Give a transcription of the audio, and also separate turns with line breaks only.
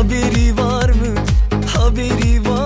Haberi var mı? Haberi var